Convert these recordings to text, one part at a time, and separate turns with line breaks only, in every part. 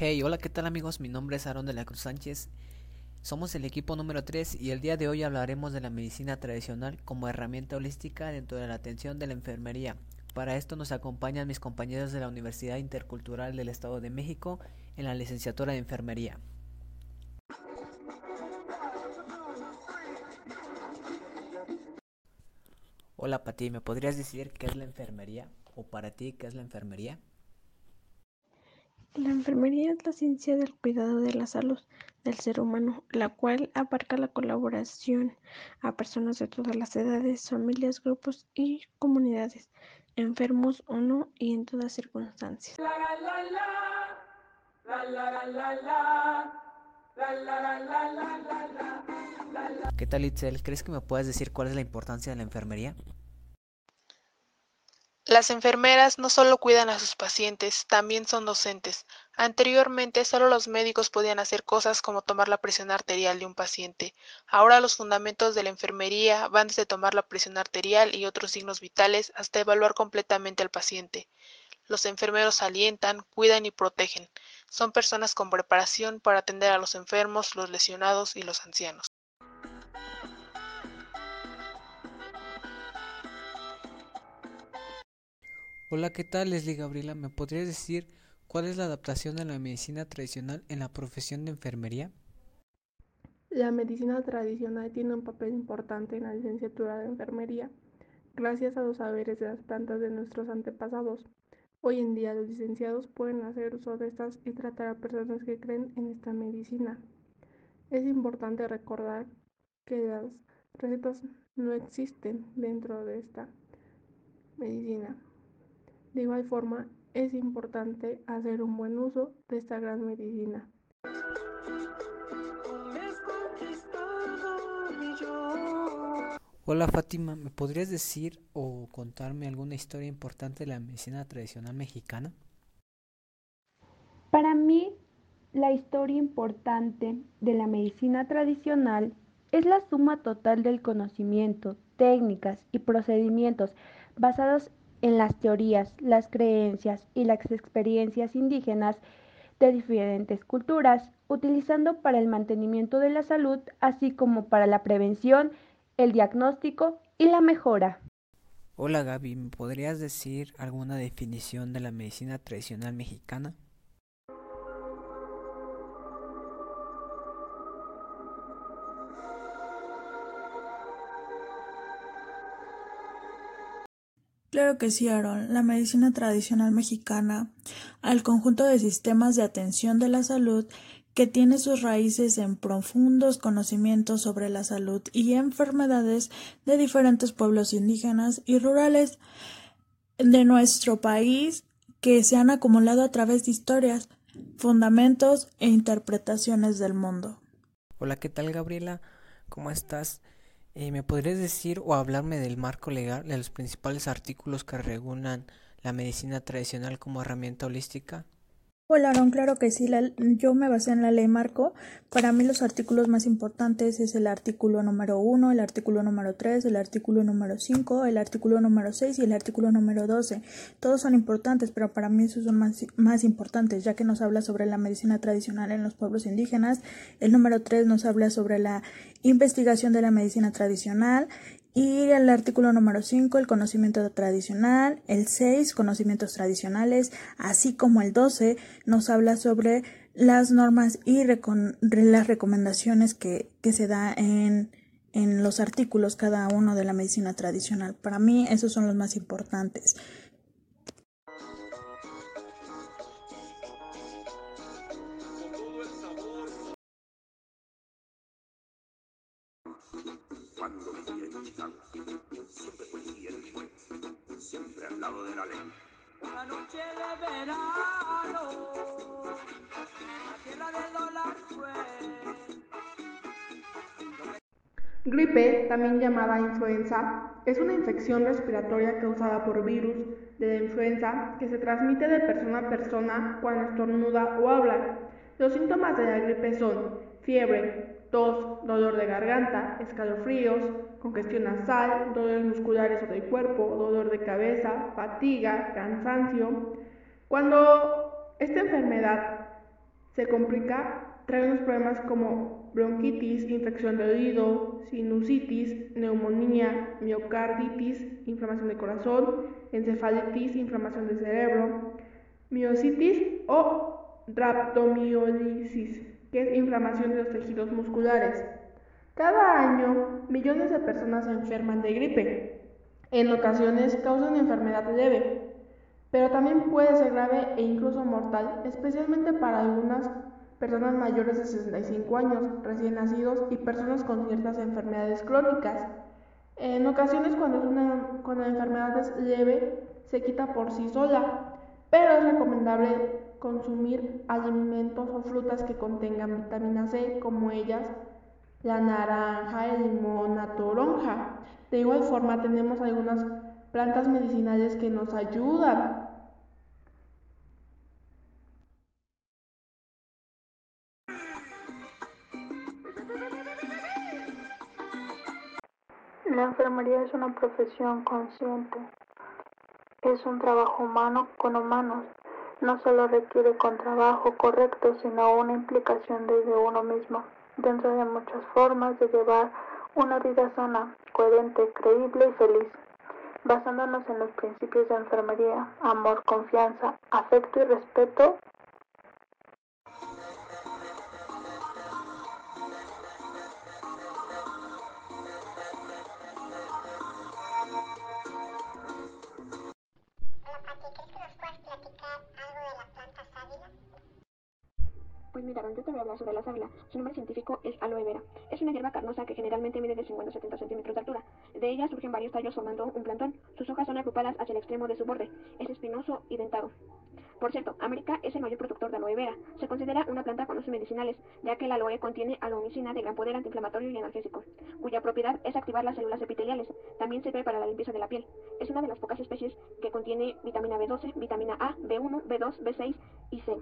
Hey, hola, ¿qué tal amigos? Mi nombre es Aaron de la Cruz Sánchez. Somos el equipo número 3 y el día de hoy hablaremos de la medicina tradicional como herramienta holística dentro de la atención de la enfermería. Para esto nos acompañan mis compañeros de la Universidad Intercultural del Estado de México en la licenciatura de enfermería. Hola Pati, ¿me podrías decir qué es la enfermería? ¿O para ti qué es la enfermería?
La enfermería es la ciencia del cuidado de la salud del ser humano, la cual abarca la colaboración a personas de todas las edades, familias, grupos y comunidades, enfermos o no y en todas circunstancias.
¿Qué tal Itzel? ¿Crees que me puedes decir cuál es la importancia de la enfermería?
Las enfermeras no solo cuidan a sus pacientes, también son docentes. Anteriormente solo los médicos podían hacer cosas como tomar la presión arterial de un paciente. Ahora los fundamentos de la enfermería van desde tomar la presión arterial y otros signos vitales hasta evaluar completamente al paciente. Los enfermeros alientan, cuidan y protegen. Son personas con preparación para atender a los enfermos, los lesionados y los ancianos.
Hola, ¿qué tal Leslie Gabriela? ¿Me podrías decir cuál es la adaptación de la medicina tradicional en la profesión de enfermería?
La medicina tradicional tiene un papel importante en la licenciatura de enfermería, gracias a los saberes de las plantas de nuestros antepasados. Hoy en día los licenciados pueden hacer uso de estas y tratar a personas que creen en esta medicina. Es importante recordar que las recetas no existen dentro de esta medicina. De igual forma, es importante hacer un buen uso de esta gran medicina.
Hola Fátima, ¿me podrías decir o contarme alguna historia importante de la medicina tradicional mexicana?
Para mí, la historia importante de la medicina tradicional es la suma total del conocimiento, técnicas y procedimientos basados en las teorías, las creencias y las experiencias indígenas de diferentes culturas, utilizando para el mantenimiento de la salud, así como para la prevención, el diagnóstico y la mejora.
Hola Gaby, ¿me podrías decir alguna definición de la medicina tradicional mexicana?
Claro que sí, Aaron. La medicina tradicional mexicana, al conjunto de sistemas de atención de la salud que tiene sus raíces en profundos conocimientos sobre la salud y enfermedades de diferentes pueblos indígenas y rurales de nuestro país que se han acumulado a través de historias, fundamentos e interpretaciones del mundo.
Hola, ¿qué tal Gabriela? ¿Cómo estás? Eh, ¿Me podrías decir o hablarme del marco legal de los principales artículos que regulan la medicina tradicional como herramienta holística?
Hola, Aaron, claro que sí. yo me basé en la ley Marco. Para mí los artículos más importantes es el artículo número 1, el artículo número 3, el artículo número 5, el artículo número 6 y el artículo número 12. Todos son importantes, pero para mí esos son más, más importantes, ya que nos habla sobre la medicina tradicional en los pueblos indígenas. El número 3 nos habla sobre la investigación de la medicina tradicional y el artículo número 5, el conocimiento tradicional, el 6, conocimientos tradicionales, así como el 12, nos habla sobre las normas y las recomendaciones que, que se da en, en los artículos cada uno de la medicina tradicional. Para mí esos son los más importantes.
Al lado de la ley. Una noche de verano, la tierra del dólar fue.
Gripe, también llamada influenza, es una infección respiratoria causada por virus de la influenza que se transmite de persona a persona cuando estornuda o habla. Los síntomas de la gripe son fiebre, tos, dolor de garganta, escalofríos, congestión nasal, dolores musculares o del cuerpo, dolor de cabeza, fatiga, cansancio. Cuando esta enfermedad se complica, trae unos problemas como bronquitis, infección de oído, sinusitis, neumonía, miocarditis, inflamación de corazón, encefalitis, inflamación del cerebro, miositis o rhabdomiolisis, que es inflamación de los tejidos musculares. Cada año, millones de personas se enferman de gripe. En ocasiones causan enfermedad leve, pero también puede ser grave e incluso mortal, especialmente para algunas personas mayores de 65 años, recién nacidos y personas con ciertas enfermedades crónicas. En ocasiones cuando, es una, cuando la enfermedad es leve, se quita por sí sola, pero es recomendable consumir alimentos o frutas que contengan vitamina C, como ellas la naranja, el limón, la toronja. De igual forma tenemos algunas plantas medicinales que nos ayudan.
La enfermería es una profesión consciente. Es un trabajo humano con humanos. No solo requiere con trabajo correcto, sino una implicación desde uno mismo, dentro de muchas formas de llevar una vida sana, coherente, creíble y feliz basándonos en los principios de enfermería, amor, confianza, afecto y respeto.
Pues mira, yo te voy a hablar sobre la sábila. Su nombre científico es aloe vera. Es una hierba carnosa que generalmente mide de 50 a 70 centímetros de altura. De ella surgen varios tallos formando un plantón. Sus hojas son agrupadas hacia el extremo de su borde. Es espinoso y dentado. Por cierto, América es el mayor productor de aloe vera. Se considera una planta con usos medicinales, ya que el aloe contiene aloomicina de gran poder antiinflamatorio y analgésico, cuya propiedad es activar las células epiteliales. También sirve para la limpieza de la piel. Es una de las pocas especies que contiene vitamina B12, vitamina A, B1, B2, B6 y C.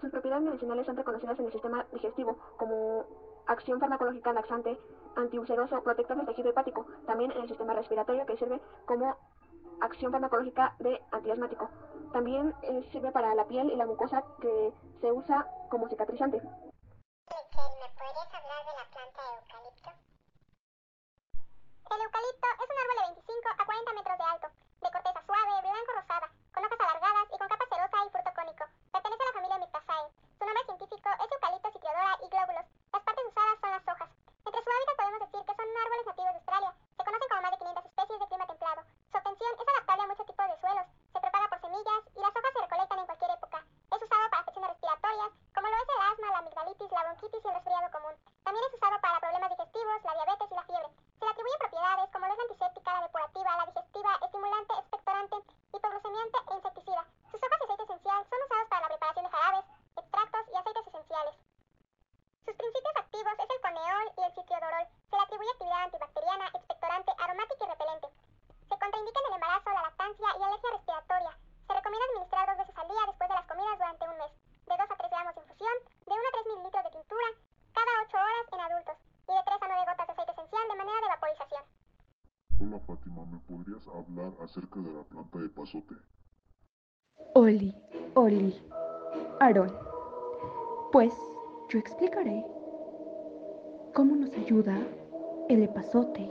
Sus propiedades medicinales son reconocidas en el sistema digestivo como acción farmacológica laxante, antiulceroso, protector del tejido hepático, también en el sistema respiratorio que sirve como acción farmacológica de antiasmático. También eh, sirve para la piel y la mucosa que se usa como cicatrizante.
Fátima, ¿me podrías hablar acerca de la planta de pasote?
Oli, Oli, Aarón. Pues yo explicaré cómo nos ayuda el epazote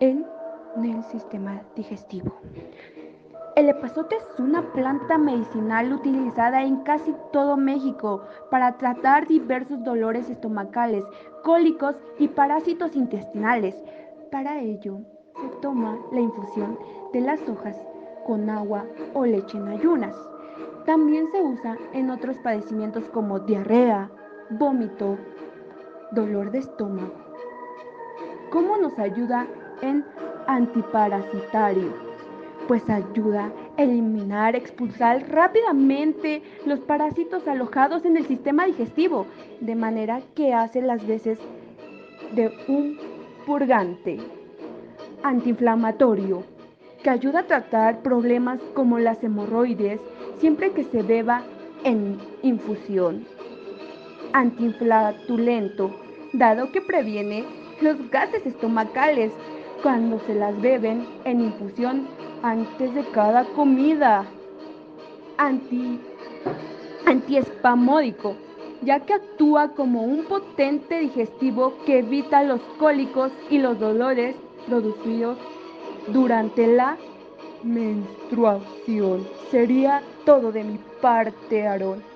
en el sistema digestivo. El epazote es una planta medicinal utilizada en casi todo México para tratar diversos dolores estomacales, cólicos y parásitos intestinales. Para ello, se toma la infusión de las hojas con agua o leche en ayunas. También se usa en otros padecimientos como diarrea, vómito, dolor de estómago. ¿Cómo nos ayuda en antiparasitario? Pues ayuda a eliminar, expulsar rápidamente los parásitos alojados en el sistema digestivo, de manera que hace las veces de un purgante antiinflamatorio que ayuda a tratar problemas como las hemorroides siempre que se beba en infusión. Antiinflatulento, dado que previene los gases estomacales cuando se las beben en infusión antes de cada comida. antiespamódico, ya que actúa como un potente digestivo que evita los cólicos y los dolores producidos durante la menstruación. Sería todo de mi parte, Aarón.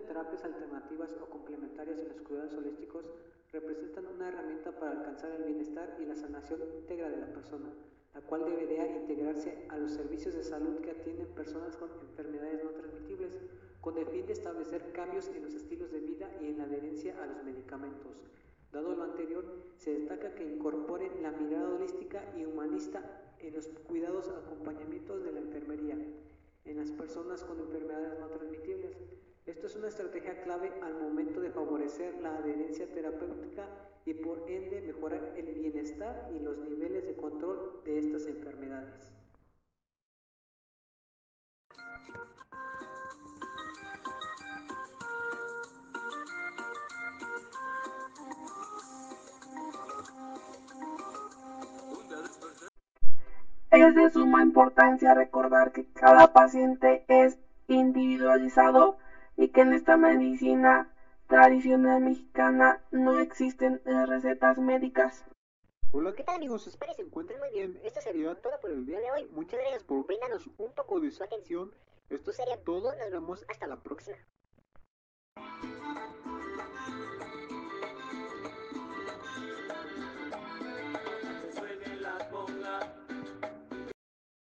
De terapias alternativas o complementarias en los cuidados holísticos representan una herramienta para alcanzar el bienestar y la sanación íntegra de la persona, la cual debería integrarse a los servicios de salud que atienden personas con enfermedades no transmitibles, con el fin de establecer cambios en los estilos de vida y en la adherencia a los medicamentos. Dado lo anterior, se destaca que incorporen la mirada holística y humanista en los cuidados acompañamientos de la enfermería en las personas con enfermedades no transmitibles. Esto es una estrategia clave al momento de favorecer la adherencia terapéutica y por ende mejorar el bienestar y los niveles de control de estas enfermedades.
Es de suma importancia recordar que cada paciente es individualizado y que en esta medicina tradicional mexicana no existen recetas médicas.
Hola, ¿qué tal amigos? Espero que se encuentren muy bien. Esto sería todo por el día de hoy. Muchas gracias por brindarnos un poco de su atención. Esto sería todo. Nos vemos hasta la próxima.